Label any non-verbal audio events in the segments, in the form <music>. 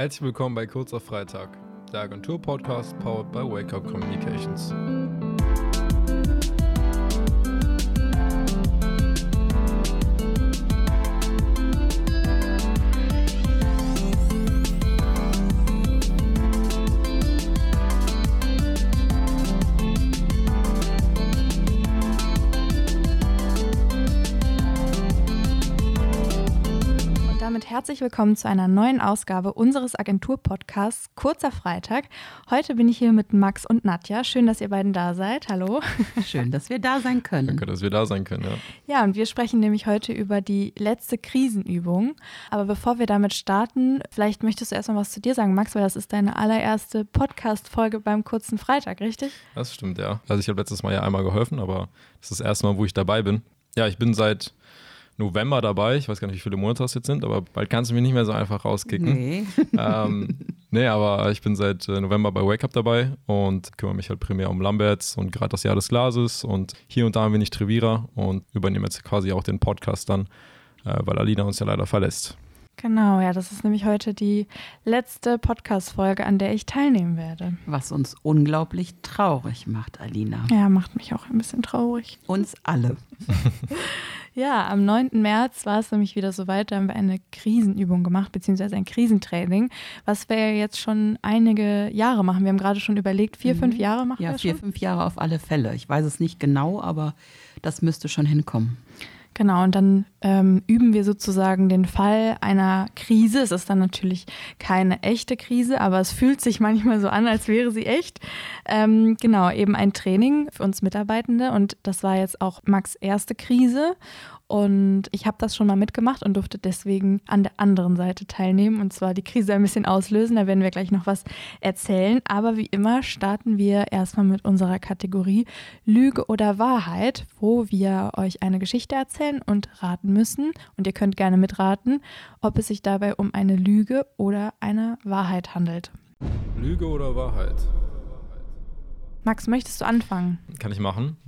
Herzlich willkommen bei Kurzer Freitag, der Agentur-Podcast powered by Wake Up Communications. Herzlich willkommen zu einer neuen Ausgabe unseres Agentur-Podcasts Kurzer Freitag. Heute bin ich hier mit Max und Nadja. Schön, dass ihr beiden da seid. Hallo. <laughs> Schön, dass wir da sein können. Danke, dass wir da sein können, ja. Ja, und wir sprechen nämlich heute über die letzte Krisenübung. Aber bevor wir damit starten, vielleicht möchtest du erstmal was zu dir sagen, Max, weil das ist deine allererste Podcast-Folge beim Kurzen Freitag, richtig? Das stimmt, ja. Also ich habe letztes Mal ja einmal geholfen, aber das ist das erste Mal, wo ich dabei bin. Ja, ich bin seit November dabei. Ich weiß gar nicht, wie viele Monate das jetzt sind, aber bald kannst du mich nicht mehr so einfach rauskicken. Nee. <laughs> ähm, nee, aber ich bin seit äh, November bei Wake Up dabei und kümmere mich halt primär um Lamberts und gerade das Jahr des Glases und hier und da ein wenig Trevira und übernehme jetzt quasi auch den Podcast dann, äh, weil Alina uns ja leider verlässt. Genau, ja, das ist nämlich heute die letzte Podcast-Folge, an der ich teilnehmen werde. Was uns unglaublich traurig macht, Alina. Ja, macht mich auch ein bisschen traurig. Uns alle. <laughs> Ja, am 9. März war es nämlich wieder soweit, da haben wir eine Krisenübung gemacht, beziehungsweise ein Krisentraining, was wir jetzt schon einige Jahre machen. Wir haben gerade schon überlegt, vier, mhm. fünf Jahre machen ja, wir schon? Ja, vier, fünf Jahre auf alle Fälle. Ich weiß es nicht genau, aber das müsste schon hinkommen. Genau, und dann ähm, üben wir sozusagen den Fall einer Krise. Es ist dann natürlich keine echte Krise, aber es fühlt sich manchmal so an, als wäre sie echt. Ähm, genau, eben ein Training für uns Mitarbeitende und das war jetzt auch Max erste Krise. Und ich habe das schon mal mitgemacht und durfte deswegen an der anderen Seite teilnehmen und zwar die Krise ein bisschen auslösen. Da werden wir gleich noch was erzählen. Aber wie immer starten wir erstmal mit unserer Kategorie Lüge oder Wahrheit, wo wir euch eine Geschichte erzählen und raten müssen. Und ihr könnt gerne mitraten, ob es sich dabei um eine Lüge oder eine Wahrheit handelt. Lüge oder Wahrheit? Max, möchtest du anfangen? Kann ich machen.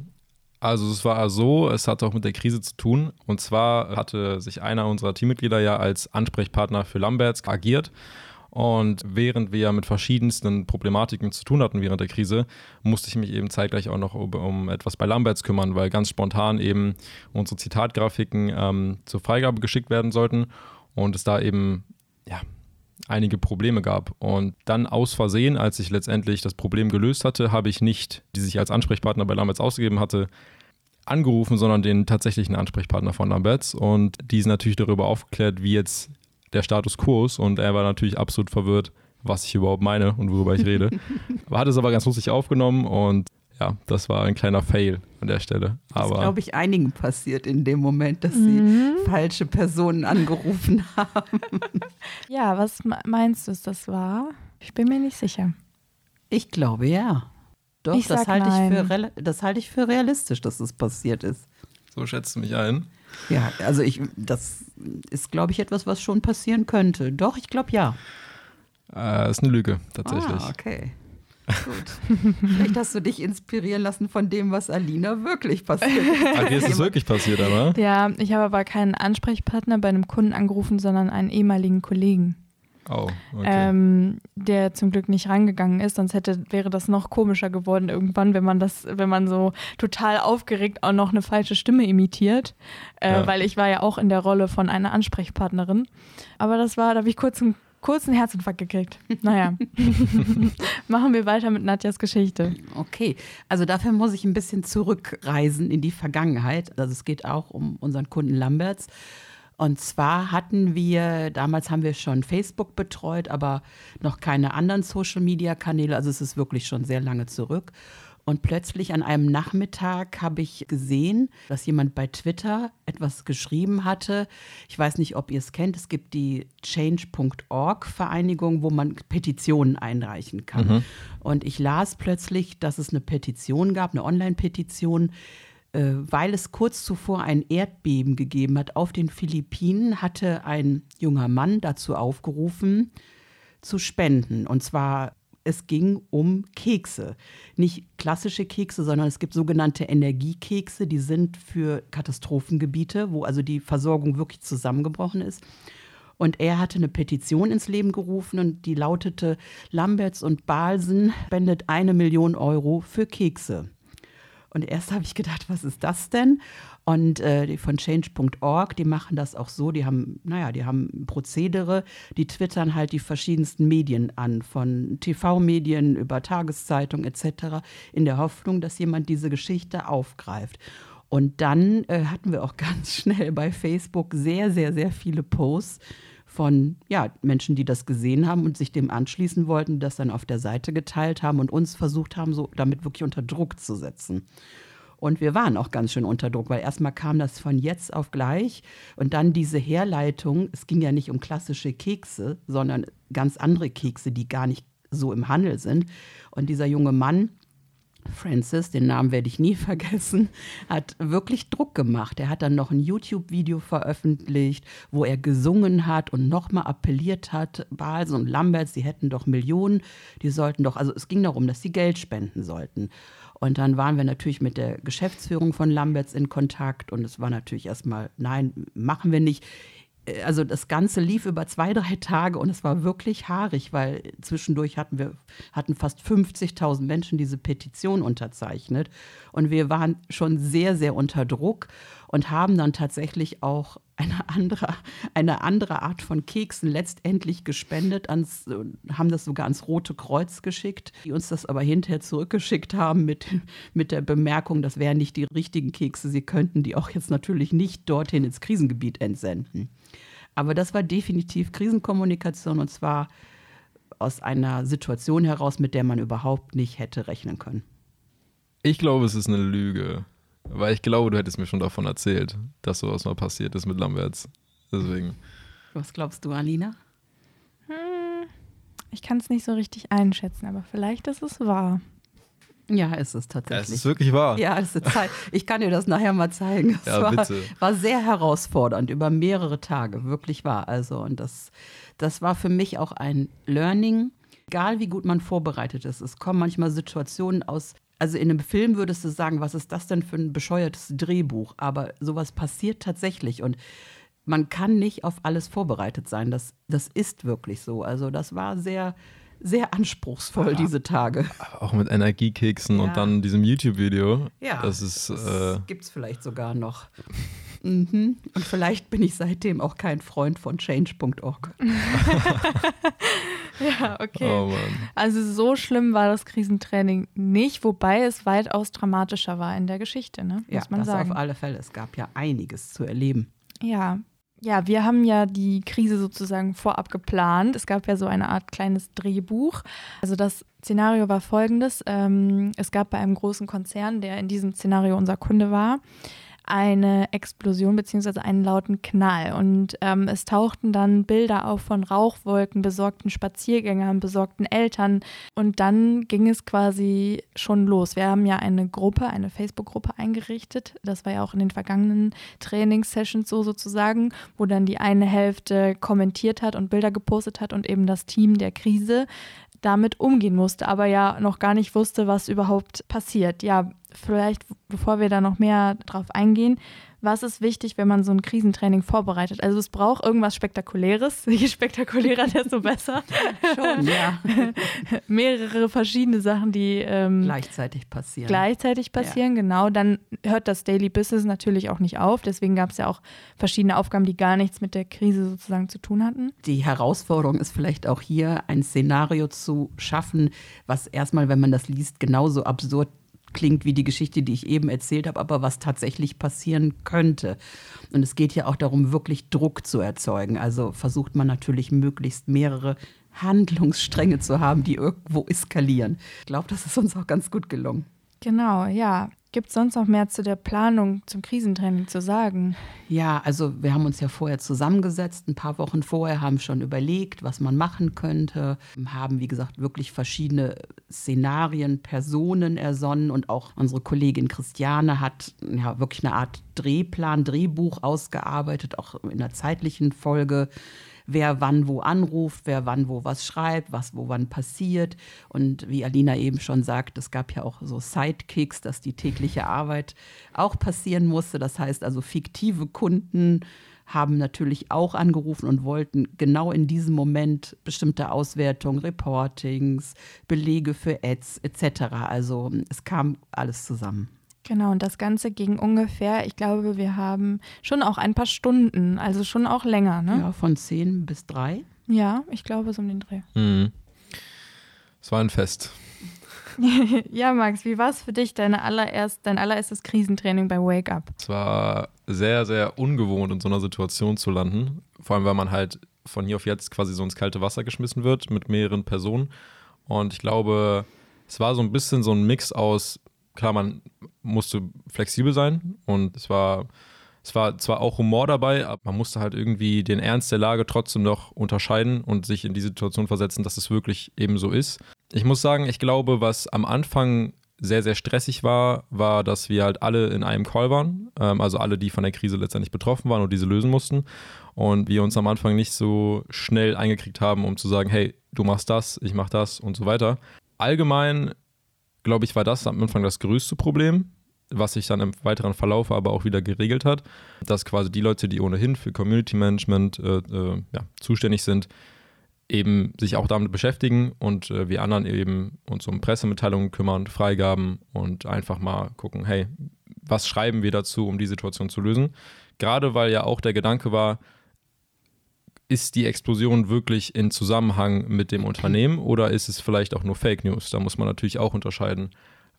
Also es war so, es hatte auch mit der Krise zu tun. Und zwar hatte sich einer unserer Teammitglieder ja als Ansprechpartner für Lamberts agiert. Und während wir ja mit verschiedensten Problematiken zu tun hatten während der Krise, musste ich mich eben zeitgleich auch noch um, um etwas bei Lamberts kümmern, weil ganz spontan eben unsere Zitatgrafiken ähm, zur Freigabe geschickt werden sollten und es da eben ja, einige Probleme gab. Und dann aus Versehen, als ich letztendlich das Problem gelöst hatte, habe ich nicht, die sich als Ansprechpartner bei Lamberts ausgegeben hatte, angerufen, sondern den tatsächlichen Ansprechpartner von Lamberts. Und die sind natürlich darüber aufgeklärt, wie jetzt der Status quo ist. Und er war natürlich absolut verwirrt, was ich überhaupt meine und worüber ich rede. <laughs> Hat es aber ganz lustig aufgenommen und ja, das war ein kleiner Fail an der Stelle. Aber das ist, glaube ich, einigen passiert in dem Moment, dass mhm. sie falsche Personen angerufen <laughs> haben. Ja, was meinst du, das war? Ich bin mir nicht sicher. Ich glaube ja. Doch, ich das halte ich, für, das halte ich für realistisch, dass das passiert ist. So schätzt du mich ein? Ja, also ich, das ist, glaube ich, etwas, was schon passieren könnte. Doch, ich glaube ja. Äh, ist eine Lüge, tatsächlich. Ah, okay. Gut. Vielleicht hast du dich inspirieren lassen von dem, was Alina wirklich passiert. Ah, dir ist es wirklich passiert, aber? Ja, ich habe aber keinen Ansprechpartner bei einem Kunden angerufen, sondern einen ehemaligen Kollegen. Oh, okay. ähm, der zum Glück nicht rangegangen ist, sonst hätte, wäre das noch komischer geworden irgendwann, wenn man das, wenn man so total aufgeregt auch noch eine falsche Stimme imitiert. Äh, ja. Weil ich war ja auch in der Rolle von einer Ansprechpartnerin. Aber das war, da habe ich kurz einen kurzen Herzinfarkt gekriegt. Naja. <laughs> Machen wir weiter mit Nadjas Geschichte. Okay, also dafür muss ich ein bisschen zurückreisen in die Vergangenheit. Also es geht auch um unseren Kunden Lamberts. Und zwar hatten wir, damals haben wir schon Facebook betreut, aber noch keine anderen Social-Media-Kanäle. Also es ist wirklich schon sehr lange zurück. Und plötzlich an einem Nachmittag habe ich gesehen, dass jemand bei Twitter etwas geschrieben hatte. Ich weiß nicht, ob ihr es kennt. Es gibt die Change.org-Vereinigung, wo man Petitionen einreichen kann. Mhm. Und ich las plötzlich, dass es eine Petition gab, eine Online-Petition, äh, weil es kurz zuvor ein Erdbeben gegeben hat auf den Philippinen, hatte ein junger Mann dazu aufgerufen, zu spenden. Und zwar es ging um Kekse. Nicht klassische Kekse, sondern es gibt sogenannte Energiekekse, die sind für Katastrophengebiete, wo also die Versorgung wirklich zusammengebrochen ist. Und er hatte eine Petition ins Leben gerufen und die lautete, Lamberts und Balsen spendet eine Million Euro für Kekse. Und erst habe ich gedacht, was ist das denn? Und äh, die von change.org, die machen das auch so, die haben, naja, die haben Prozedere, die twittern halt die verschiedensten Medien an, von TV-Medien über Tageszeitung etc., in der Hoffnung, dass jemand diese Geschichte aufgreift. Und dann äh, hatten wir auch <laughs> ganz schnell bei Facebook sehr, sehr, sehr viele Posts von ja, Menschen, die das gesehen haben und sich dem anschließen wollten, das dann auf der Seite geteilt haben und uns versucht haben, so damit wirklich unter Druck zu setzen. Und wir waren auch ganz schön unter Druck, weil erstmal kam das von jetzt auf gleich und dann diese Herleitung, es ging ja nicht um klassische Kekse, sondern ganz andere Kekse, die gar nicht so im Handel sind. Und dieser junge Mann, Francis, den Namen werde ich nie <laughs> vergessen, hat wirklich Druck gemacht. Er hat dann noch ein YouTube-Video veröffentlicht, wo er gesungen hat und nochmal appelliert hat, Bals und Lamberts, die hätten doch Millionen, die sollten doch, also es ging darum, dass sie Geld spenden sollten. Und dann waren wir natürlich mit der Geschäftsführung von Lamberts in Kontakt und es war natürlich erstmal, nein, machen wir nicht. Äh, also das Ganze lief über zwei, drei Tage und es war wirklich haarig, weil zwischendurch hatten wir hatten fast 50.000 Menschen diese Petition unterzeichnet. Und wir waren schon sehr, sehr unter Druck und haben dann tatsächlich auch eine andere, eine andere Art von Keksen letztendlich gespendet, ans, haben das sogar ans Rote Kreuz geschickt, die uns das aber hinterher zurückgeschickt haben mit, mit der Bemerkung, das wären nicht die richtigen Kekse, sie könnten die auch jetzt natürlich nicht dorthin ins Krisengebiet entsenden. Aber das war definitiv Krisenkommunikation und zwar aus einer Situation heraus, mit der man überhaupt nicht hätte rechnen können. Ich glaube, es ist eine Lüge. Weil ich glaube, du hättest mir schon davon erzählt, dass sowas mal passiert ist mit Lamberts. Deswegen. Was glaubst du, Alina? Hm, ich kann es nicht so richtig einschätzen, aber vielleicht ist es wahr. Ja, ist es tatsächlich. Es ist wirklich wahr. Ja, es ist Zeit. Ich kann dir das nachher mal zeigen. Es ja, war, bitte. war sehr herausfordernd über mehrere Tage, wirklich wahr. Also, und das, das war für mich auch ein Learning. Egal wie gut man vorbereitet ist, es kommen manchmal Situationen aus also in einem Film würdest du sagen, was ist das denn für ein bescheuertes Drehbuch? Aber sowas passiert tatsächlich und man kann nicht auf alles vorbereitet sein. Das, das ist wirklich so. Also das war sehr, sehr anspruchsvoll, ja, diese Tage. Auch mit Energiekeksen ja. und dann diesem YouTube-Video. Ja, das ist. Das äh, gibt es vielleicht sogar noch. Mhm. Und vielleicht bin ich seitdem auch kein Freund von change.org. <laughs> Ja, okay. Oh also so schlimm war das Krisentraining nicht, wobei es weitaus dramatischer war in der Geschichte, ne? muss ja, man das sagen. auf alle Fälle. Es gab ja einiges zu erleben. Ja, ja, wir haben ja die Krise sozusagen vorab geplant. Es gab ja so eine Art kleines Drehbuch. Also das Szenario war folgendes. Ähm, es gab bei einem großen Konzern, der in diesem Szenario unser Kunde war, eine Explosion bzw. einen lauten Knall. Und ähm, es tauchten dann Bilder auf von Rauchwolken, besorgten Spaziergängern, besorgten Eltern. Und dann ging es quasi schon los. Wir haben ja eine Gruppe, eine Facebook-Gruppe eingerichtet. Das war ja auch in den vergangenen Trainingssessions so sozusagen, wo dann die eine Hälfte kommentiert hat und Bilder gepostet hat und eben das Team der Krise damit umgehen musste, aber ja noch gar nicht wusste, was überhaupt passiert. Ja, vielleicht, bevor wir da noch mehr drauf eingehen, was ist wichtig, wenn man so ein Krisentraining vorbereitet? Also es braucht irgendwas Spektakuläres. <laughs> Je spektakulärer, desto besser. Schon, <laughs> ja. Mehrere verschiedene Sachen, die ähm, gleichzeitig passieren. Gleichzeitig passieren, ja. genau. Dann hört das Daily Business natürlich auch nicht auf. Deswegen gab es ja auch verschiedene Aufgaben, die gar nichts mit der Krise sozusagen zu tun hatten. Die Herausforderung ist vielleicht auch hier, ein Szenario zu schaffen, was erstmal, wenn man das liest, genauso absurd klingt wie die Geschichte, die ich eben erzählt habe, aber was tatsächlich passieren könnte. Und es geht ja auch darum, wirklich Druck zu erzeugen. Also versucht man natürlich möglichst mehrere Handlungsstränge zu haben, die irgendwo eskalieren. Ich glaube, das ist uns auch ganz gut gelungen. Genau, ja. Gibt es sonst noch mehr zu der Planung zum Krisentraining zu sagen? Ja, also wir haben uns ja vorher zusammengesetzt, ein paar Wochen vorher, haben schon überlegt, was man machen könnte, haben, wie gesagt, wirklich verschiedene Szenarien, Personen ersonnen und auch unsere Kollegin Christiane hat ja wirklich eine Art Drehplan, Drehbuch ausgearbeitet, auch in der zeitlichen Folge wer wann wo anruft, wer wann wo was schreibt, was wo wann passiert. Und wie Alina eben schon sagt, es gab ja auch so Sidekicks, dass die tägliche Arbeit auch passieren musste. Das heißt also fiktive Kunden haben natürlich auch angerufen und wollten genau in diesem Moment bestimmte Auswertungen, Reportings, Belege für Ads etc. Also es kam alles zusammen. Genau, und das Ganze ging ungefähr, ich glaube, wir haben schon auch ein paar Stunden, also schon auch länger, ne? Ja, von zehn bis drei. Ja, ich glaube, so um den Dreh. Mhm. Es war ein Fest. <laughs> ja, Max, wie war es für dich, deine allererst, dein allererstes Krisentraining bei Wake Up? Es war sehr, sehr ungewohnt, in so einer Situation zu landen. Vor allem, weil man halt von hier auf jetzt quasi so ins kalte Wasser geschmissen wird mit mehreren Personen. Und ich glaube, es war so ein bisschen so ein Mix aus, klar, man musste flexibel sein und es war, es war zwar auch Humor dabei, aber man musste halt irgendwie den Ernst der Lage trotzdem noch unterscheiden und sich in die Situation versetzen, dass es wirklich eben so ist. Ich muss sagen, ich glaube, was am Anfang sehr, sehr stressig war, war, dass wir halt alle in einem Call waren. Ähm, also alle, die von der Krise letztendlich betroffen waren und diese lösen mussten. Und wir uns am Anfang nicht so schnell eingekriegt haben, um zu sagen, hey, du machst das, ich mach das und so weiter. Allgemein, glaube ich, war das am Anfang das größte Problem, was sich dann im weiteren Verlauf aber auch wieder geregelt hat, dass quasi die Leute, die ohnehin für Community Management äh, äh, ja, zuständig sind, eben sich auch damit beschäftigen und äh, wir anderen eben uns um Pressemitteilungen kümmern, Freigaben und einfach mal gucken, hey, was schreiben wir dazu, um die Situation zu lösen? Gerade weil ja auch der Gedanke war, ist die Explosion wirklich in Zusammenhang mit dem Unternehmen oder ist es vielleicht auch nur Fake News? Da muss man natürlich auch unterscheiden,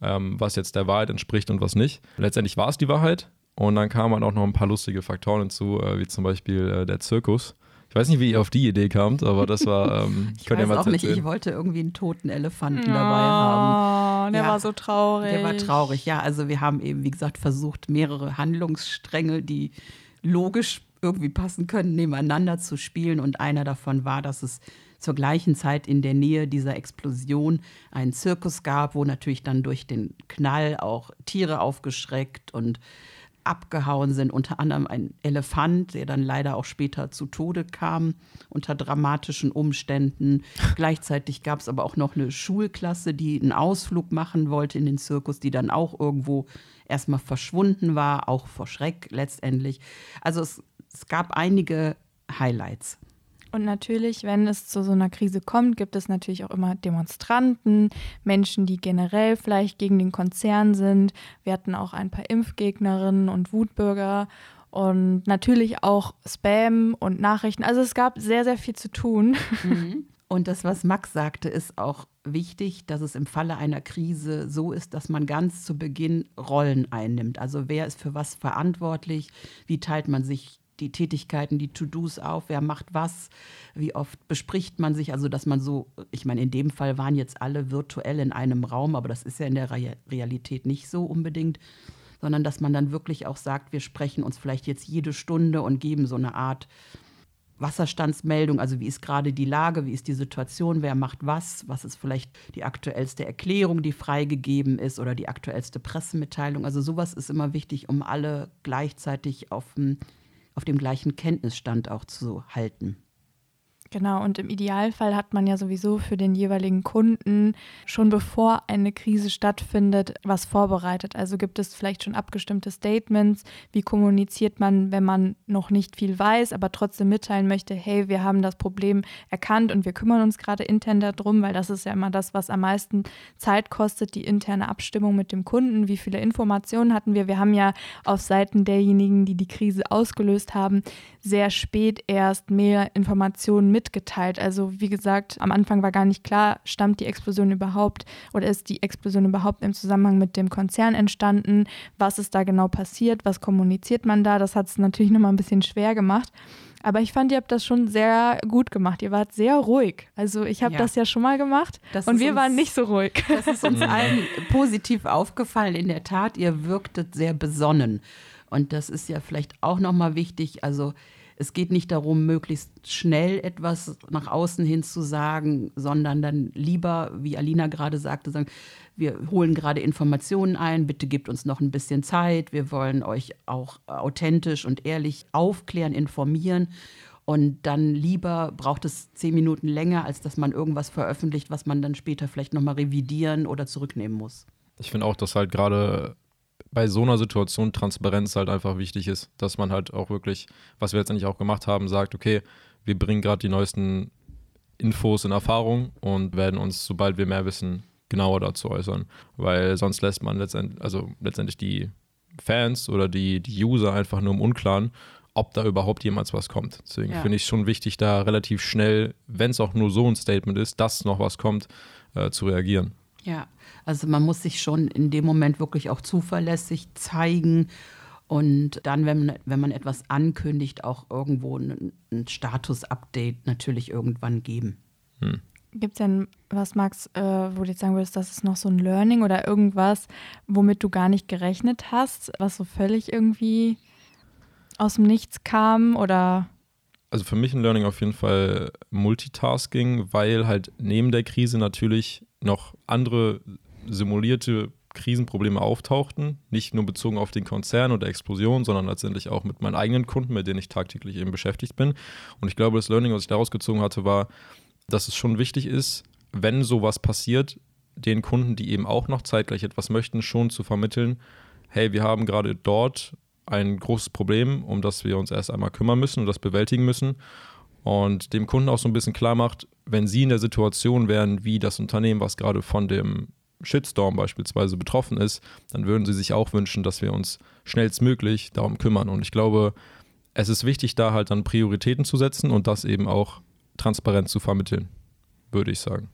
ähm, was jetzt der Wahrheit entspricht und was nicht. Letztendlich war es die Wahrheit und dann kamen auch noch ein paar lustige Faktoren hinzu, äh, wie zum Beispiel äh, der Zirkus ich weiß nicht, wie ihr auf die Idee kamt, aber das war. <laughs> Ähm, ich weiß ja auch nicht, ich wollte irgendwie einen toten Elefanten oh, dabei haben. Der ja, war so traurig. Der war traurig, ja. Also wir haben eben, wie gesagt, versucht, mehrere Handlungsstränge, die logisch irgendwie passen können, nebeneinander zu spielen. Und einer davon war, dass es zur gleichen Zeit in der Nähe dieser Explosion einen Zirkus gab, wo natürlich dann durch den Knall auch Tiere aufgeschreckt und abgehauen sind, unter anderem ein Elefant, der dann leider auch später zu Tode kam, unter dramatischen Umständen. <laughs> Gleichzeitig gab es aber auch noch eine Schulklasse, die einen Ausflug machen wollte in den Zirkus, die dann auch irgendwo erstmal verschwunden war, auch vor Schreck letztendlich. Also es, es gab einige Highlights. Und natürlich, wenn es zu so einer Krise kommt, gibt es natürlich auch immer Demonstranten, Menschen, die generell vielleicht gegen den Konzern sind. Wir hatten auch ein paar Impfgegnerinnen und Wutbürger und natürlich auch Spam und Nachrichten. Also es gab sehr, sehr viel zu tun. Mhm. <laughs> Und das, was Max sagte, ist auch wichtig, dass es im Falle einer Krise so ist, dass man ganz zu Beginn Rollen einnimmt. Also wer ist für was verantwortlich? Wie teilt man sich die Tätigkeiten, die To-Dos auf, wer macht was, wie oft bespricht man sich, also dass man so, ich meine, in dem Fall waren jetzt alle virtuell in einem Raum, aber das ist ja in der Realität nicht so unbedingt, sondern dass man dann wirklich auch sagt, wir sprechen uns vielleicht jetzt jede Stunde und geben so eine Art Wasserstandsmeldung, also wie ist gerade die Lage, wie ist die Situation, wer macht was, was ist vielleicht die aktuellste Erklärung, die freigegeben ist oder die aktuellste Pressemitteilung. Also sowas ist immer wichtig, um alle gleichzeitig auf dem auf dem gleichen Kenntnisstand auch zu halten. Genau, und im Idealfall hat man ja sowieso für den jeweiligen Kunden schon bevor eine Krise stattfindet, was vorbereitet. Also gibt es vielleicht schon abgestimmte Statements, wie kommuniziert man, wenn man noch nicht viel weiß, aber trotzdem mitteilen möchte, hey, wir haben das Problem erkannt und wir kümmern uns gerade intern darum, weil das ist ja immer das, was am meisten Zeit kostet, die interne Abstimmung mit dem Kunden. Wie viele Informationen hatten wir? Wir haben ja auf Seiten derjenigen, die die Krise ausgelöst haben, sehr spät erst mehr Informationen mit mitgeteilt. Also wie gesagt, am Anfang war gar nicht klar, stammt die Explosion überhaupt oder ist die Explosion überhaupt im Zusammenhang mit dem Konzern entstanden? Was ist da genau passiert? Was kommuniziert man da? Das hat es natürlich nochmal ein bisschen schwer gemacht. Aber ich fand, ihr habt das schon sehr gut gemacht. Ihr wart sehr ruhig. Also ich habe ja. das ja schon mal gemacht das und wir uns, waren nicht so ruhig. Das ist uns allen positiv aufgefallen. In der Tat, ihr wirktet sehr besonnen. Und das ist ja vielleicht auch nochmal wichtig. Also es geht nicht darum, möglichst schnell etwas nach außen hin zu sagen, sondern dann lieber, wie Alina gerade sagte, sagen, wir holen gerade Informationen ein, bitte gebt uns noch ein bisschen Zeit, wir wollen euch auch authentisch und ehrlich aufklären, informieren. Und dann lieber braucht es zehn Minuten länger, als dass man irgendwas veröffentlicht, was man dann später vielleicht nochmal revidieren oder zurücknehmen muss. Ich finde auch, dass halt gerade bei so einer Situation Transparenz halt einfach wichtig ist, dass man halt auch wirklich, was wir jetzt eigentlich auch gemacht haben, sagt, okay, wir bringen gerade die neuesten Infos in Erfahrung und werden uns, sobald wir mehr wissen, genauer dazu äußern. Weil sonst lässt man letztendlich, also letztendlich die Fans oder die, die User einfach nur im Unklaren, ob da überhaupt jemals was kommt. Deswegen ja. finde ich es schon wichtig, da relativ schnell, wenn es auch nur so ein Statement ist, dass noch was kommt, äh, zu reagieren. Ja, also man muss sich schon in dem Moment wirklich auch zuverlässig zeigen und dann, wenn man, wenn man etwas ankündigt, auch irgendwo ein, ein Status-Update natürlich irgendwann geben. Hm. Gibt es denn was, Max, äh, wo du jetzt sagen würdest, das ist noch so ein Learning oder irgendwas, womit du gar nicht gerechnet hast, was so völlig irgendwie aus dem Nichts kam oder? Also für mich ein Learning auf jeden Fall Multitasking, weil halt neben der Krise natürlich noch andere simulierte Krisenprobleme auftauchten, nicht nur bezogen auf den Konzern oder Explosion, sondern letztendlich auch mit meinen eigenen Kunden, mit denen ich tagtäglich eben beschäftigt bin. Und ich glaube, das Learning, was ich daraus gezogen hatte, war, dass es schon wichtig ist, wenn sowas passiert, den Kunden, die eben auch noch zeitgleich etwas möchten, schon zu vermitteln, hey, wir haben gerade dort ein großes Problem, um das wir uns erst einmal kümmern müssen und das bewältigen müssen. Und dem Kunden auch so ein bisschen klar macht, wenn sie in der Situation wären, wie das Unternehmen, was gerade von dem Shitstorm beispielsweise betroffen ist, dann würden sie sich auch wünschen, dass wir uns schnellstmöglich darum kümmern. Und ich glaube, es ist wichtig, da halt dann Prioritäten zu setzen und das eben auch transparent zu vermitteln, würde ich sagen.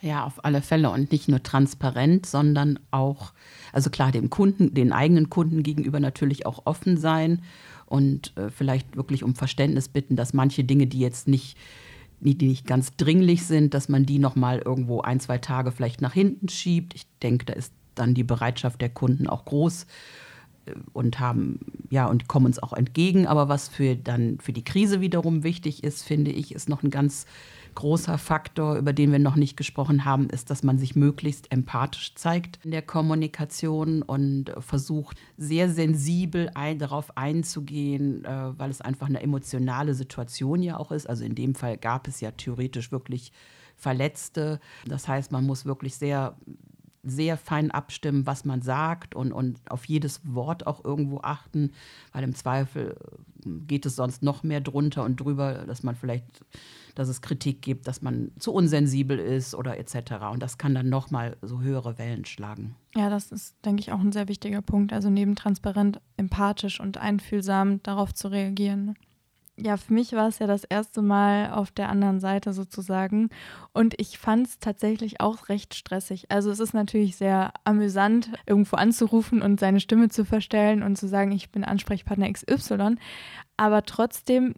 Ja, auf alle Fälle und nicht nur transparent, sondern auch, also klar, dem Kunden, den eigenen Kunden gegenüber natürlich auch offen sein und äh, vielleicht wirklich um Verständnis bitten, dass manche Dinge, die jetzt nicht, die nicht ganz dringlich sind, dass man die nochmal irgendwo ein, zwei Tage vielleicht nach hinten schiebt. Ich denke, da ist dann die Bereitschaft der Kunden auch groß äh, und haben ja und kommen uns auch entgegen. Aber was für dann für die Krise wiederum wichtig ist, finde ich, ist noch ein ganz großer Faktor, über den wir noch nicht gesprochen haben, ist, dass man sich möglichst empathisch zeigt in der Kommunikation und versucht, sehr sensibel ein, darauf einzugehen, äh, weil es einfach eine emotionale Situation ja auch ist. Also in dem Fall gab es ja theoretisch wirklich Verletzte. Das heißt, man muss wirklich sehr sehr fein abstimmen, was man sagt und, und auf jedes Wort auch irgendwo achten, weil im Zweifel äh, geht es sonst noch mehr drunter und drüber, dass man vielleicht, dass es Kritik gibt, dass man zu unsensibel ist oder etc. Und das kann dann nochmal so höhere Wellen schlagen. Ja, das ist, denke ich, auch ein sehr wichtiger Punkt. Also neben transparent, empathisch und einfühlsam darauf zu reagieren. Ja, für mich war es ja das erste Mal auf der anderen Seite sozusagen. Und ich fand es tatsächlich auch recht stressig. Also es ist natürlich sehr amüsant, irgendwo anzurufen und seine Stimme zu verstellen und zu sagen, ich bin Ansprechpartner XY. Aber trotzdem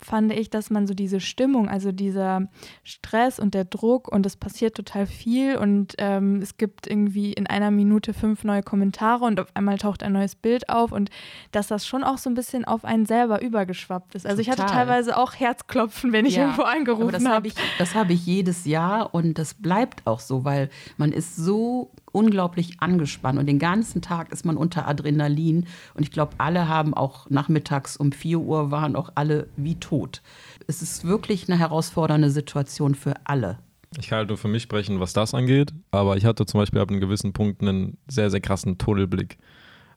fand ich, dass man so diese Stimmung, also dieser Stress und der Druck und es passiert total viel und ähm, es gibt irgendwie in einer Minute fünf neue Kommentare und auf einmal taucht ein neues Bild auf und dass das schon auch so ein bisschen auf einen selber übergeschwappt ist. Also total. ich hatte teilweise auch Herzklopfen, wenn ich ja, irgendwo angerufen habe. Hab das habe ich jedes Jahr und das bleibt auch so, weil man ist so unglaublich angespannt und den ganzen Tag ist man unter Adrenalin. Und ich glaube, alle haben auch nachmittags um 4 Uhr waren auch alle wie tot. Es ist wirklich eine herausfordernde Situation für alle. Ich kann halt nur für mich sprechen, was das angeht, aber ich hatte zum Beispiel ab einem gewissen Punkt einen sehr, sehr krassen Tunnelblick.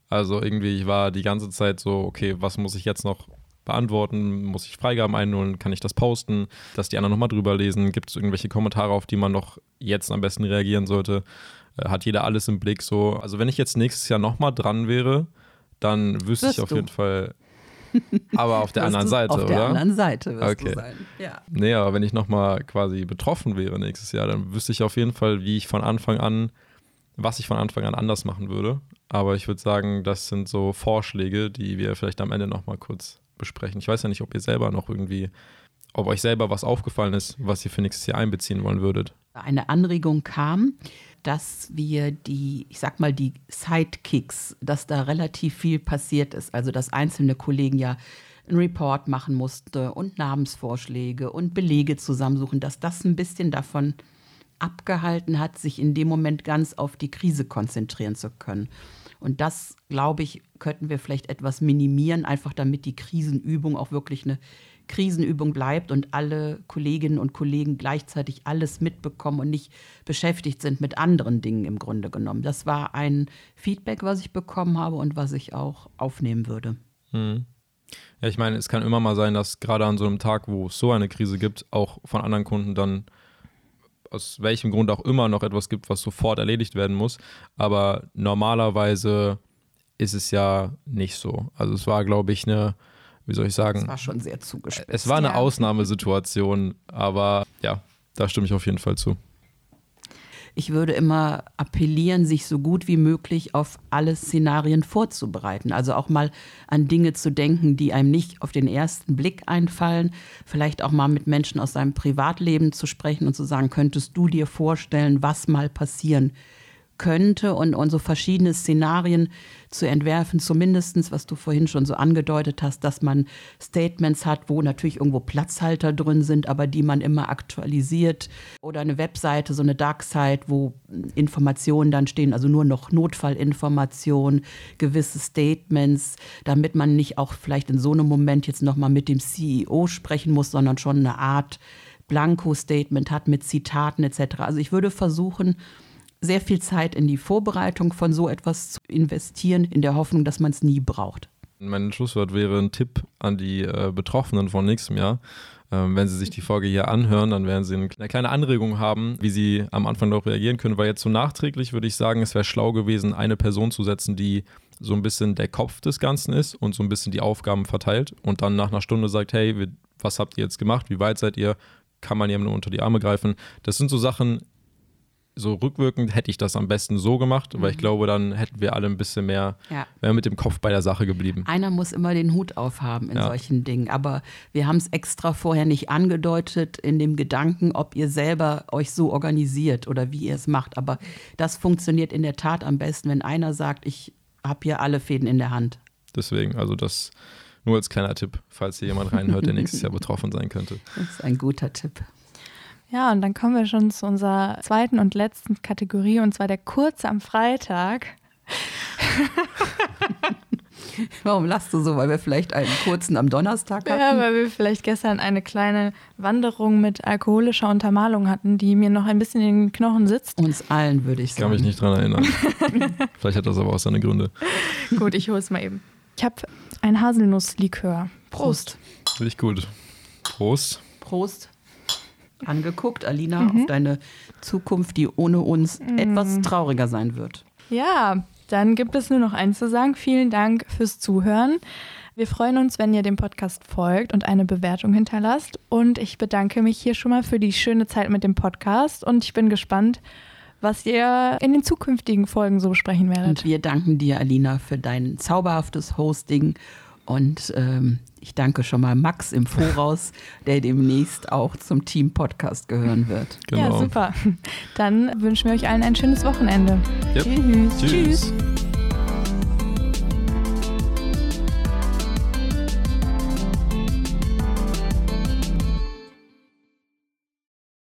Also irgendwie, ich war die ganze Zeit so, okay, was muss ich jetzt noch beantworten? Muss ich Freigaben einholen? Kann ich das posten? Dass die anderen nochmal drüber lesen? Gibt es irgendwelche Kommentare, auf die man noch jetzt am besten reagieren sollte? Äh, hat jeder alles im Blick so. Also wenn ich jetzt nächstes Jahr nochmal dran wäre, dann wüsste wirst ich auf du. jeden Fall. <laughs> Aber auf der anderen Seite, oder? Auf der anderen Seite wirst okay. du sein. Ja. Nee, aber wenn ich nochmal quasi betroffen wäre nächstes Jahr, dann wüsste ich auf jeden Fall, wie ich von Anfang an, was ich von Anfang an anders machen würde. Aber ich würde sagen, das sind so Vorschläge, die wir vielleicht am Ende nochmal kurz besprechen. Ich weiß ja nicht, ob ihr selber noch irgendwie, ob euch selber was aufgefallen ist, was ihr für nächstes Jahr einbeziehen wollen würdet. Eine Anregung kam, dass wir die, ich sag mal, die Sidekicks, dass da relativ viel passiert ist. Also, dass einzelne Kollegen ja einen Report machen musste und Namensvorschläge und Belege zusammensuchen, dass das ein bisschen davon abgehalten hat, sich in dem Moment ganz auf die Krise konzentrieren zu können. Und das, glaube ich, könnten wir vielleicht etwas minimieren, einfach damit die Krisenübung auch wirklich eine Krisenübung bleibt und alle Kolleginnen und Kollegen gleichzeitig alles mitbekommen und nicht beschäftigt sind mit anderen Dingen im Grunde genommen. Das war ein Feedback, was ich bekommen habe und was ich auch aufnehmen würde. Mhm. Ja, ich meine, es kann immer mal sein, dass gerade an so einem Tag, wo es so eine Krise gibt, auch von anderen Kunden dann aus welchem Grund auch immer noch etwas gibt, was sofort erledigt werden muss. Aber normalerweise ist es ja nicht so. Also es war, glaube ich, eine, wie soll ich sagen? Es war schon sehr zugespitzt. Es war eine ja. Ausnahmesituation, aber ja, da stimme ich auf jeden Fall zu. Ich würde immer appellieren, sich so gut wie möglich auf alle Szenarien vorzubereiten. Also auch mal an Dinge zu denken, die einem nicht auf den ersten Blick einfallen. Vielleicht auch mal mit Menschen aus seinem Privatleben zu sprechen und zu sagen, könntest du dir vorstellen, was mal passieren könnte und, und so verschiedene Szenarien zu entwerfen, zumindest, was du vorhin schon so angedeutet hast, dass man Statements hat, wo natürlich irgendwo Platzhalter drin sind, aber die man immer aktualisiert. Oder eine Webseite, so eine Darkside, wo Informationen dann stehen, also nur noch Notfallinformationen, gewisse Statements, damit man nicht auch vielleicht in so einem Moment jetzt nochmal mit dem CEO sprechen muss, sondern schon eine Art Blanko-Statement hat mit Zitaten etc. Also ich würde versuchen, sehr viel Zeit in die Vorbereitung von so etwas zu investieren, in der Hoffnung, dass man es nie braucht. Mein Schlusswort wäre ein Tipp an die äh, Betroffenen von nächstem Jahr. Ähm, wenn Sie sich die Folge hier anhören, dann werden Sie eine kleine Anregung haben, wie Sie am Anfang darauf reagieren können. Weil jetzt so nachträglich würde ich sagen, es wäre schlau gewesen, eine Person zu setzen, die so ein bisschen der Kopf des Ganzen ist und so ein bisschen die Aufgaben verteilt und dann nach einer Stunde sagt, hey, was habt ihr jetzt gemacht? Wie weit seid ihr? Kann man jemandem unter die Arme greifen? Das sind so Sachen, so rückwirkend hätte ich das am besten so gemacht, mhm. weil ich mhm. glaube, dann hätten wir alle ein bisschen mehr, ja. mit dem Kopf bei der Sache geblieben. Einer muss immer den Hut aufhaben in ja. solchen Dingen. Aber wir haben es extra vorher nicht angedeutet in dem Gedanken, ob ihr selber euch so organisiert oder wie ihr es macht. Aber das funktioniert in der Tat am besten, wenn einer sagt, ich habe hier alle Fäden in der Hand. Deswegen, also das nur als kleiner Tipp, falls hier jemand reinhört, der nächstes Jahr <laughs> betroffen sein könnte. Das ist ein guter Tipp. Ja, und dann kommen wir schon zu unserer zweiten und letzten Kategorie, und zwar der Kurze am Freitag. <laughs> Warum lachst du so? Weil wir vielleicht einen kurzen am Donnerstag hatten? Ja, weil wir vielleicht gestern eine kleine Wanderung mit alkoholischer Untermalung hatten, die mir noch ein bisschen in den Knochen sitzt. Uns allen, würde ich sagen. Ich kann mich nicht dran erinnern. <laughs> vielleicht hat das aber auch seine Gründe. Gut, ich hole es mal eben. Ich habe ein Haselnusslikör. Prost. Finde ich gut. Prost. Prost angeguckt, Alina, mhm. auf deine Zukunft, die ohne uns mhm. etwas trauriger sein wird. Ja, dann gibt es nur noch eins zu sagen. Vielen Dank fürs Zuhören. Wir freuen uns, wenn ihr dem Podcast folgt und eine Bewertung hinterlasst. Und ich bedanke mich hier schon mal für die schöne Zeit mit dem Podcast und ich bin gespannt, was ihr in den zukünftigen Folgen so besprechen werdet. Und wir danken dir, Alina, für dein zauberhaftes Hosting und ähm, ich danke schon mal Max im Voraus, der demnächst auch zum Team-Podcast gehören wird. Genau. Ja, super. Dann wünschen wir euch allen ein schönes Wochenende. Yep. Tschüss. Tschüss. Tschüss.